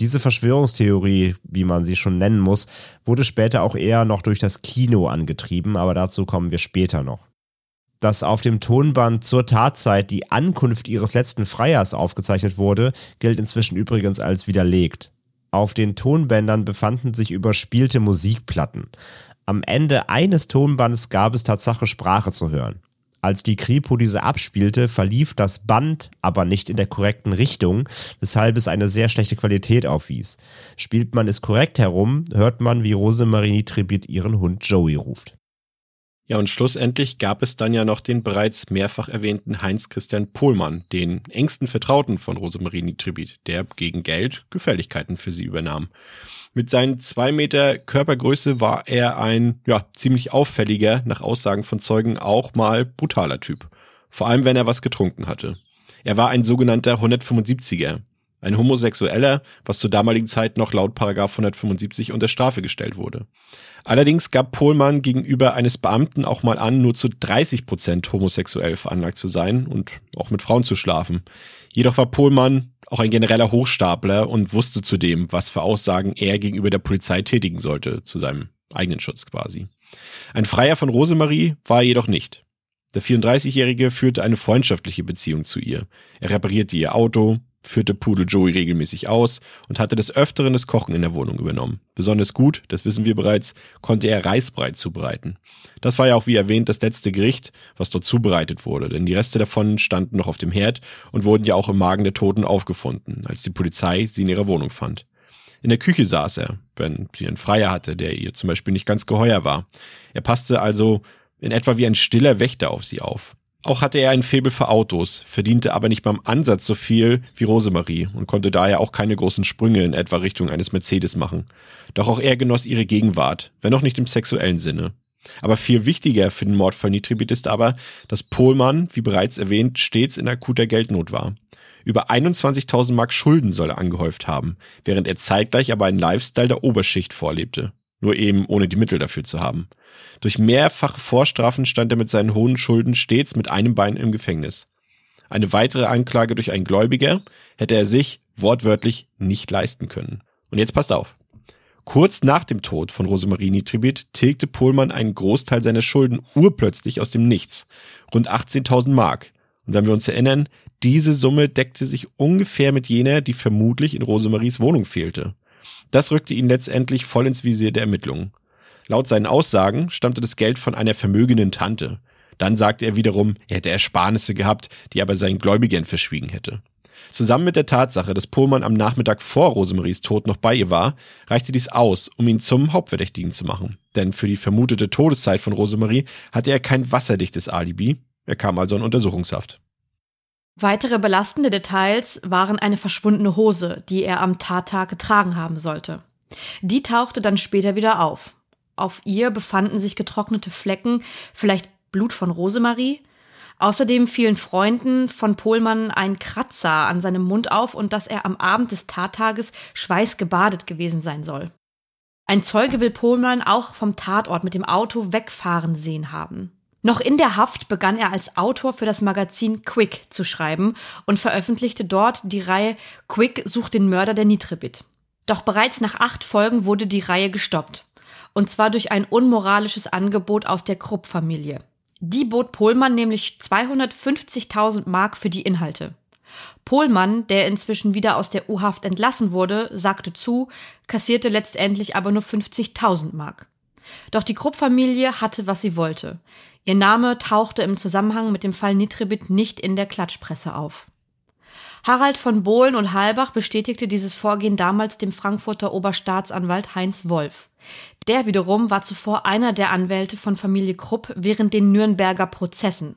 C: Diese Verschwörungstheorie, wie man sie schon nennen muss, wurde später auch eher noch durch das Kino angetrieben, aber dazu kommen wir später noch. Dass auf dem Tonband zur Tatzeit die Ankunft ihres letzten Freiers aufgezeichnet wurde, gilt inzwischen übrigens als widerlegt. Auf den Tonbändern befanden sich überspielte Musikplatten. Am Ende eines Tonbandes gab es Tatsache Sprache zu hören. Als die Kripo diese abspielte, verlief das Band aber nicht in der korrekten Richtung, weshalb es eine sehr schlechte Qualität aufwies. Spielt man es korrekt herum, hört man, wie Rosemarie Tribit ihren Hund Joey ruft.
A: Ja, und schlussendlich gab es dann ja noch den bereits mehrfach erwähnten Heinz-Christian Pohlmann, den engsten Vertrauten von Rosemarie Nitribit, der gegen Geld Gefälligkeiten für sie übernahm. Mit seinen zwei Meter Körpergröße war er ein, ja, ziemlich auffälliger, nach Aussagen von Zeugen auch mal brutaler Typ. Vor allem, wenn er was getrunken hatte. Er war ein sogenannter 175er. Ein Homosexueller, was zur damaligen Zeit noch laut Paragraph 175 unter Strafe gestellt wurde. Allerdings gab Pohlmann gegenüber eines Beamten auch mal an, nur zu 30 Prozent homosexuell veranlagt zu sein und auch mit Frauen zu schlafen. Jedoch war Pohlmann auch ein genereller Hochstapler und wusste zudem, was für Aussagen er gegenüber der Polizei tätigen sollte, zu seinem eigenen Schutz quasi. Ein Freier von Rosemarie war er jedoch nicht. Der 34-Jährige führte eine freundschaftliche Beziehung zu ihr. Er reparierte ihr Auto, führte Pudel Joey regelmäßig aus und hatte des Öfteren das Kochen in der Wohnung übernommen. Besonders gut, das wissen wir bereits, konnte er Reisbrei zubereiten. Das war ja auch wie erwähnt das letzte Gericht, was dort zubereitet wurde, denn die Reste davon standen noch auf dem Herd und wurden ja auch im Magen der Toten aufgefunden, als die Polizei sie in ihrer Wohnung fand. In der Küche saß er, wenn sie einen Freier hatte, der ihr zum Beispiel nicht ganz geheuer war. Er passte also in etwa wie ein stiller Wächter auf sie auf. Auch hatte er ein Faible für Autos, verdiente aber nicht beim Ansatz so viel wie Rosemarie und konnte daher auch keine großen Sprünge in etwa Richtung eines Mercedes machen. Doch auch er genoss ihre Gegenwart, wenn auch nicht im sexuellen Sinne. Aber viel wichtiger für den Mordfall Nitribit ist aber, dass Pohlmann, wie bereits erwähnt, stets in akuter Geldnot war. Über 21.000 Mark Schulden soll er angehäuft haben, während er zeitgleich aber einen Lifestyle der Oberschicht vorlebte. Nur eben ohne die Mittel dafür zu haben. Durch mehrfache Vorstrafen stand er mit seinen hohen Schulden stets mit einem Bein im Gefängnis. Eine weitere Anklage durch einen Gläubiger hätte er sich wortwörtlich nicht leisten können. Und jetzt passt auf. Kurz nach dem Tod von Rosemarie Nitribit tilgte Pohlmann einen Großteil seiner Schulden urplötzlich aus dem Nichts. Rund 18.000 Mark. Und wenn wir uns erinnern, diese Summe deckte sich ungefähr mit jener, die vermutlich in Rosemaries Wohnung fehlte. Das rückte ihn letztendlich voll ins Visier der Ermittlungen. Laut seinen Aussagen stammte das Geld von einer vermögenden Tante. Dann sagte er wiederum, er hätte Ersparnisse gehabt, die aber seinen Gläubigern verschwiegen hätte. Zusammen mit der Tatsache, dass Pohlmann am Nachmittag vor Rosemaries Tod noch bei ihr war, reichte dies aus, um ihn zum Hauptverdächtigen zu machen. Denn für die vermutete Todeszeit von Rosemarie hatte er kein wasserdichtes Alibi. Er kam also in Untersuchungshaft.
B: Weitere belastende Details waren eine verschwundene Hose, die er am Tattag getragen haben sollte. Die tauchte dann später wieder auf. Auf ihr befanden sich getrocknete Flecken, vielleicht Blut von Rosemarie. Außerdem fielen Freunden von Pohlmann ein Kratzer an seinem Mund auf und dass er am Abend des Tattages schweißgebadet gewesen sein soll. Ein Zeuge will Pohlmann auch vom Tatort mit dem Auto wegfahren sehen haben. Noch in der Haft begann er als Autor für das Magazin Quick zu schreiben und veröffentlichte dort die Reihe Quick sucht den Mörder der Nitribit. Doch bereits nach acht Folgen wurde die Reihe gestoppt und zwar durch ein unmoralisches Angebot aus der Krupp-Familie. Die bot Pohlmann nämlich 250.000 Mark für die Inhalte. Pohlmann, der inzwischen wieder aus der U-Haft entlassen wurde, sagte zu, kassierte letztendlich aber nur 50.000 Mark. Doch die Krupp-Familie hatte, was sie wollte. Ihr Name tauchte im Zusammenhang mit dem Fall Nitribit nicht in der Klatschpresse auf. Harald von Bohlen und Halbach bestätigte dieses Vorgehen damals dem Frankfurter Oberstaatsanwalt Heinz Wolf. Der wiederum war zuvor einer der Anwälte von Familie Krupp während den Nürnberger Prozessen.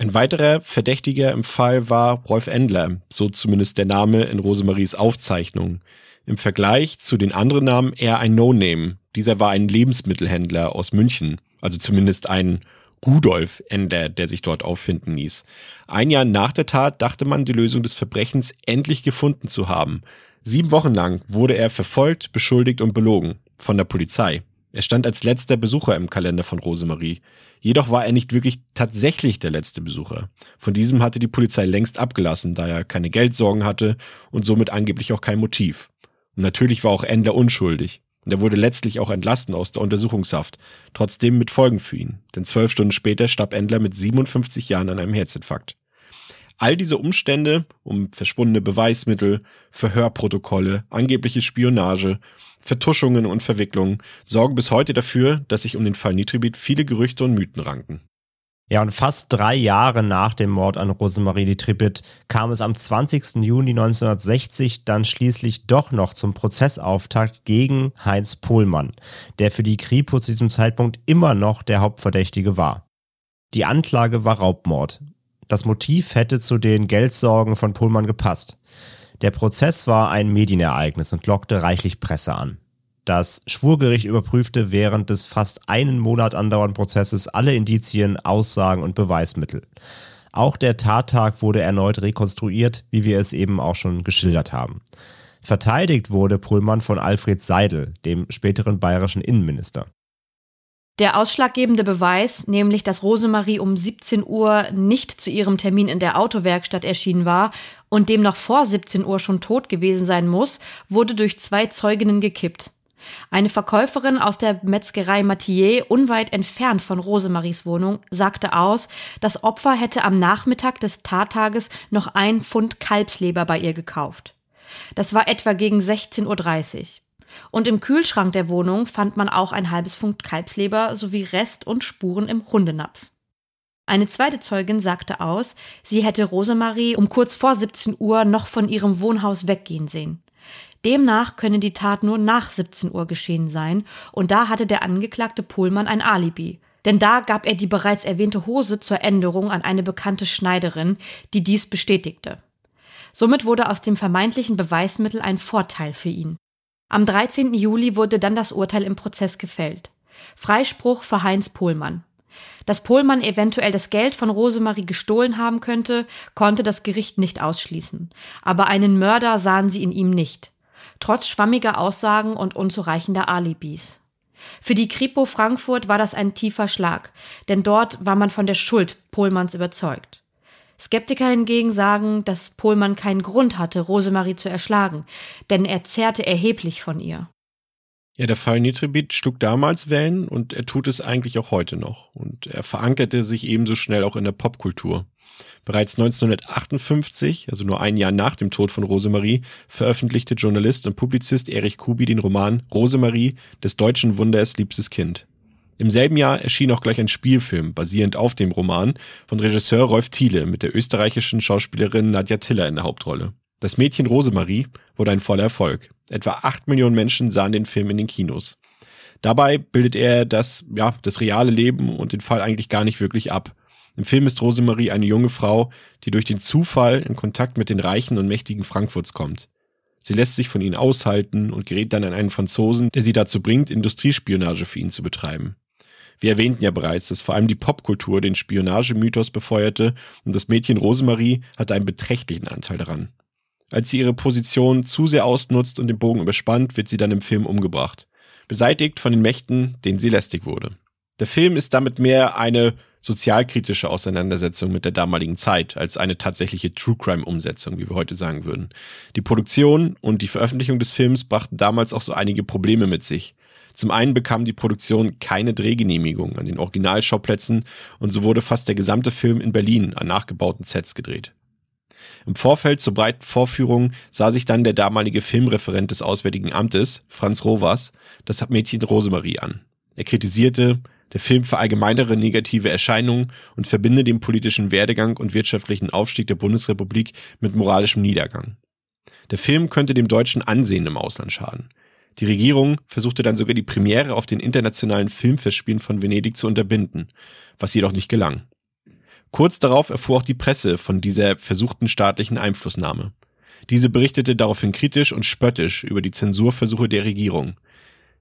A: Ein weiterer Verdächtiger im Fall war Rolf Endler, so zumindest der Name in Rosemaries Aufzeichnung. Im Vergleich zu den anderen Namen eher ein No-Name. Dieser war ein Lebensmittelhändler aus München, also zumindest ein Rudolf Endler, der sich dort auffinden ließ. Ein Jahr nach der Tat dachte man, die Lösung des Verbrechens endlich gefunden zu haben. Sieben Wochen lang wurde er verfolgt, beschuldigt und belogen von der Polizei. Er stand als letzter Besucher im Kalender von Rosemarie. Jedoch war er nicht wirklich tatsächlich der letzte Besucher. Von diesem hatte die Polizei längst abgelassen, da er keine Geldsorgen hatte und somit angeblich auch kein Motiv. Und natürlich war auch Endler unschuldig. Und er wurde letztlich auch entlassen aus der Untersuchungshaft. Trotzdem mit Folgen für ihn. Denn zwölf Stunden später starb Endler mit 57 Jahren an einem Herzinfarkt. All diese Umstände um verschwundene Beweismittel, Verhörprotokolle, angebliche Spionage, Vertuschungen und Verwicklungen sorgen bis heute dafür, dass sich um den Fall Nitribit viele Gerüchte und Mythen ranken.
C: Ja, und fast drei Jahre nach dem Mord an Rosemarie de Trippet kam es am 20. Juni 1960 dann schließlich doch noch zum Prozessauftakt gegen Heinz Pohlmann, der für die Kripo zu diesem Zeitpunkt immer noch der Hauptverdächtige war. Die Anklage war Raubmord. Das Motiv hätte zu den Geldsorgen von Pohlmann gepasst. Der Prozess war ein Medienereignis und lockte reichlich Presse an. Das Schwurgericht überprüfte während des fast einen Monat andauernden Prozesses alle Indizien, Aussagen und Beweismittel. Auch der Tattag wurde erneut rekonstruiert, wie wir es eben auch schon geschildert haben. Verteidigt wurde Pullmann von Alfred Seidel, dem späteren bayerischen Innenminister.
B: Der ausschlaggebende Beweis, nämlich dass Rosemarie um 17 Uhr nicht zu ihrem Termin in der Autowerkstatt erschienen war und demnach vor 17 Uhr schon tot gewesen sein muss, wurde durch zwei Zeuginnen gekippt. Eine Verkäuferin aus der Metzgerei Mathieu, unweit entfernt von Rosemaries Wohnung, sagte aus, das Opfer hätte am Nachmittag des Tattages noch ein Pfund Kalbsleber bei ihr gekauft. Das war etwa gegen 16.30 Uhr. Und im Kühlschrank der Wohnung fand man auch ein halbes Pfund Kalbsleber sowie Rest und Spuren im Hundenapf. Eine zweite Zeugin sagte aus, sie hätte Rosemarie um kurz vor 17 Uhr noch von ihrem Wohnhaus weggehen sehen. Demnach könne die Tat nur nach 17 Uhr geschehen sein, und da hatte der Angeklagte Pohlmann ein Alibi. Denn da gab er die bereits erwähnte Hose zur Änderung an eine bekannte Schneiderin, die dies bestätigte. Somit wurde aus dem vermeintlichen Beweismittel ein Vorteil für ihn. Am 13. Juli wurde dann das Urteil im Prozess gefällt. Freispruch für Heinz Pohlmann. Dass Pohlmann eventuell das Geld von Rosemarie gestohlen haben könnte, konnte das Gericht nicht ausschließen. Aber einen Mörder sahen sie in ihm nicht trotz schwammiger Aussagen und unzureichender Alibis. Für die Kripo Frankfurt war das ein tiefer Schlag, denn dort war man von der Schuld Pohlmanns überzeugt. Skeptiker hingegen sagen, dass Pohlmann keinen Grund hatte, Rosemarie zu erschlagen, denn er zehrte erheblich von ihr.
A: Ja, der Fall Nitribit schlug damals Wellen und er tut es eigentlich auch heute noch. Und er verankerte sich ebenso schnell auch in der Popkultur. Bereits 1958, also nur ein Jahr nach dem Tod von Rosemarie, veröffentlichte Journalist und Publizist Erich Kubi den Roman Rosemarie des deutschen Wunders liebstes Kind. Im selben Jahr erschien auch gleich ein Spielfilm, basierend auf dem Roman, von Regisseur Rolf Thiele mit der österreichischen Schauspielerin Nadja Tiller in der Hauptrolle. Das Mädchen Rosemarie wurde ein voller Erfolg. Etwa acht Millionen Menschen sahen den Film in den Kinos. Dabei bildet er das, ja, das reale Leben und den Fall eigentlich gar nicht wirklich ab. Im Film ist Rosemarie eine junge Frau, die durch den Zufall in Kontakt mit den Reichen und Mächtigen Frankfurts kommt. Sie lässt sich von ihnen aushalten und gerät dann an einen Franzosen, der sie dazu bringt, Industriespionage für ihn zu betreiben. Wir erwähnten ja bereits, dass vor allem die Popkultur den Spionagemythos befeuerte und das Mädchen Rosemarie hatte einen beträchtlichen Anteil daran. Als sie ihre Position zu sehr ausnutzt und den Bogen überspannt, wird sie dann im Film umgebracht. Beseitigt von den Mächten, denen sie lästig wurde. Der Film ist damit mehr eine sozialkritische Auseinandersetzung mit der damaligen Zeit als eine tatsächliche True Crime Umsetzung, wie wir heute sagen würden. Die Produktion und die Veröffentlichung des Films brachten damals auch so einige Probleme mit sich. Zum einen bekam die Produktion keine Drehgenehmigung an den Originalschauplätzen und so wurde fast der gesamte Film in Berlin an nachgebauten Sets gedreht. Im Vorfeld zur breiten Vorführung sah sich dann der damalige Filmreferent des Auswärtigen Amtes, Franz Rovers, das Mädchen Rosemarie an. Er kritisierte, der Film verallgemeinere negative Erscheinungen und verbinde den politischen Werdegang und wirtschaftlichen Aufstieg der Bundesrepublik mit moralischem Niedergang. Der Film könnte dem deutschen Ansehen im Ausland schaden. Die Regierung versuchte dann sogar die Premiere auf den internationalen Filmfestspielen von Venedig zu unterbinden, was jedoch nicht gelang. Kurz darauf erfuhr auch die Presse von dieser versuchten staatlichen Einflussnahme. Diese berichtete daraufhin kritisch und spöttisch über die Zensurversuche der Regierung.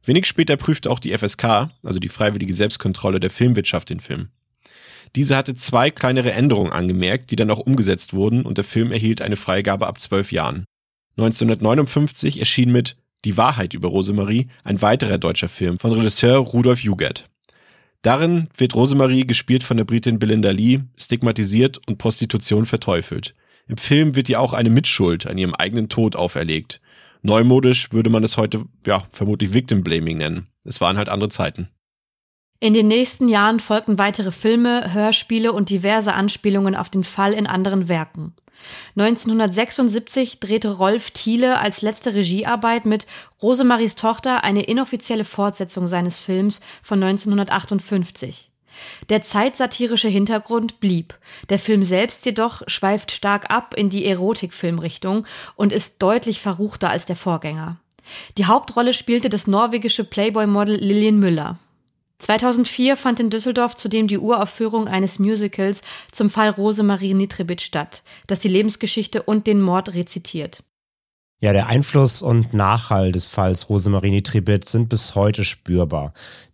A: Wenig später prüfte auch die FSK, also die Freiwillige Selbstkontrolle der Filmwirtschaft, den Film. Diese hatte zwei kleinere Änderungen angemerkt, die dann auch umgesetzt wurden und der Film erhielt eine Freigabe ab zwölf Jahren. 1959 erschien mit Die Wahrheit über Rosemarie ein weiterer deutscher Film von Regisseur Rudolf Jugert. Darin wird Rosemarie, gespielt von der Britin Belinda Lee, stigmatisiert und Prostitution verteufelt. Im Film wird ihr auch eine Mitschuld an ihrem eigenen Tod auferlegt. Neumodisch würde man es heute, ja, vermutlich Victim Blaming nennen. Es waren halt andere Zeiten.
B: In den nächsten Jahren folgten weitere Filme, Hörspiele und diverse Anspielungen auf den Fall in anderen Werken. 1976 drehte Rolf Thiele als letzte Regiearbeit mit Rosemaries Tochter eine inoffizielle Fortsetzung seines Films von 1958. Der zeitsatirische Hintergrund blieb. Der Film selbst jedoch schweift stark ab in die Erotikfilmrichtung und ist deutlich verruchter als der Vorgänger. Die Hauptrolle spielte das norwegische Playboy-Model Lillian Müller. 2004 fand in Düsseldorf zudem die Uraufführung eines Musicals zum Fall Rosemarie Nitribit statt, das die Lebensgeschichte und den Mord rezitiert.
C: Ja, der Einfluss und Nachhall des Falls Rosemarie Nitribit sind bis heute spürbar.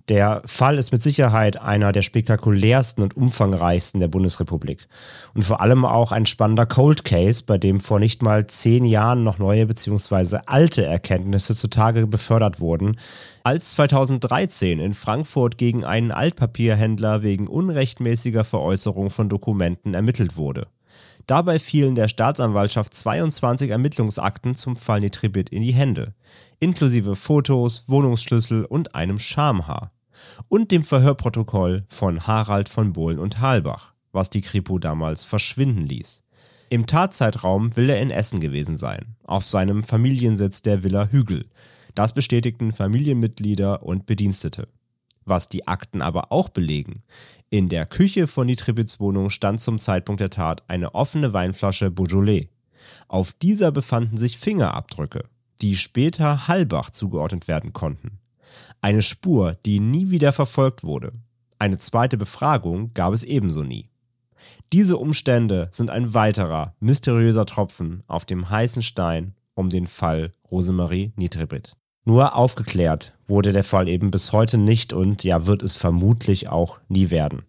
C: Der Fall ist mit Sicherheit einer der spektakulärsten und umfangreichsten der Bundesrepublik. Und vor allem auch ein spannender Cold Case, bei dem vor nicht mal zehn Jahren noch neue bzw. alte Erkenntnisse zutage befördert wurden, als 2013 in Frankfurt gegen einen Altpapierhändler wegen unrechtmäßiger Veräußerung von Dokumenten ermittelt wurde. Dabei fielen der Staatsanwaltschaft 22 Ermittlungsakten zum Fall Nitribit in die Hände, inklusive Fotos, Wohnungsschlüssel und einem Schamhaar. Und dem Verhörprotokoll von Harald von Bohlen und Halbach, was die Kripo damals verschwinden ließ. Im Tatzeitraum will er in Essen gewesen sein, auf seinem Familiensitz der Villa Hügel. Das bestätigten Familienmitglieder und Bedienstete. Was die Akten aber auch belegen, in der Küche von Nitribits Wohnung stand zum Zeitpunkt der Tat eine offene Weinflasche Beaujolais. Auf dieser befanden sich Fingerabdrücke, die später Halbach zugeordnet werden konnten. Eine Spur, die nie wieder verfolgt wurde. Eine zweite Befragung gab es ebenso nie. Diese Umstände sind ein weiterer mysteriöser Tropfen auf dem heißen Stein um den Fall Rosemarie Nitribit. Nur aufgeklärt wurde der Fall eben bis heute nicht und ja, wird es vermutlich auch nie werden.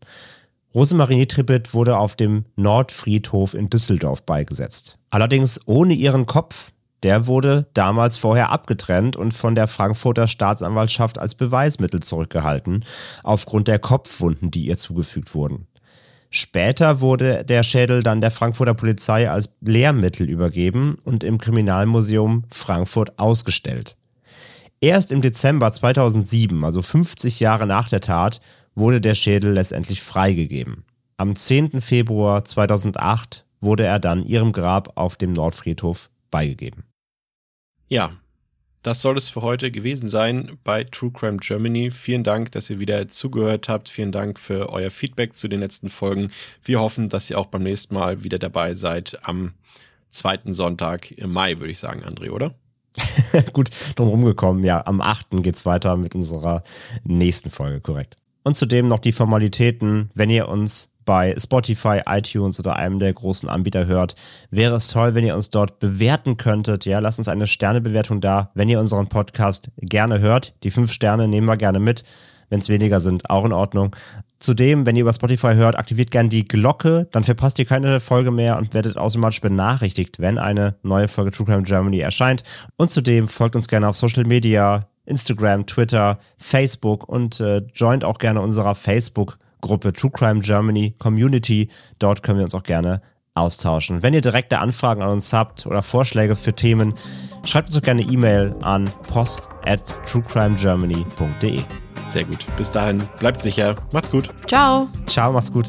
C: Rosemarie Nitribit wurde auf dem Nordfriedhof in Düsseldorf beigesetzt. Allerdings ohne ihren Kopf. Der wurde damals vorher abgetrennt und von der Frankfurter Staatsanwaltschaft als Beweismittel zurückgehalten, aufgrund der Kopfwunden, die ihr zugefügt wurden. Später wurde der Schädel dann der Frankfurter Polizei als Lehrmittel übergeben und im Kriminalmuseum Frankfurt ausgestellt. Erst im Dezember 2007, also 50 Jahre nach der Tat, wurde der Schädel letztendlich freigegeben. Am 10. Februar 2008 wurde er dann ihrem Grab auf dem Nordfriedhof beigegeben.
A: Ja, das soll es für heute gewesen sein bei True Crime Germany. Vielen Dank, dass ihr wieder zugehört habt. Vielen Dank für euer Feedback zu den letzten Folgen. Wir hoffen, dass ihr auch beim nächsten Mal wieder dabei seid am zweiten Sonntag im Mai, würde ich sagen, André, oder?
C: Gut drum gekommen. Ja, am 8. geht's weiter mit unserer nächsten Folge, korrekt. Und zudem noch die Formalitäten, wenn ihr uns bei Spotify, iTunes oder einem der großen Anbieter hört, wäre es toll, wenn ihr uns dort bewerten könntet. Ja, lasst uns eine Sternebewertung da, wenn ihr unseren Podcast gerne hört. Die fünf Sterne nehmen wir gerne mit. Wenn es weniger sind, auch in Ordnung. Zudem, wenn ihr über Spotify hört, aktiviert gerne die Glocke, dann verpasst ihr keine Folge mehr und werdet automatisch benachrichtigt, wenn eine neue Folge True Crime Germany erscheint. Und zudem folgt uns gerne auf Social Media, Instagram, Twitter, Facebook und äh, joint auch gerne unserer Facebook-Gruppe True Crime Germany Community. Dort können wir uns auch gerne austauschen. Wenn ihr direkte Anfragen an uns habt oder Vorschläge für Themen, schreibt uns doch gerne E-Mail an post at truecrimegermany.de.
A: Sehr gut. Bis dahin, bleibt sicher. Macht's gut.
B: Ciao.
C: Ciao, macht's gut.